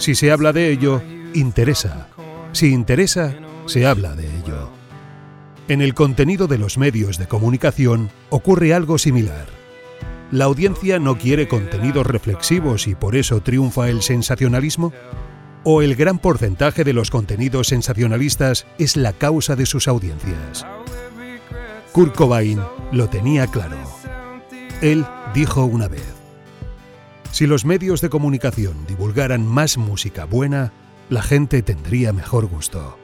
Si se habla de ello, interesa. Si interesa, se habla de ello. En el contenido de los medios de comunicación ocurre algo similar. ¿La audiencia no quiere contenidos reflexivos y por eso triunfa el sensacionalismo? ¿O el gran porcentaje de los contenidos sensacionalistas es la causa de sus audiencias? Kurt Cobain lo tenía claro. Él dijo una vez, si los medios de comunicación divulgaran más música buena, la gente tendría mejor gusto.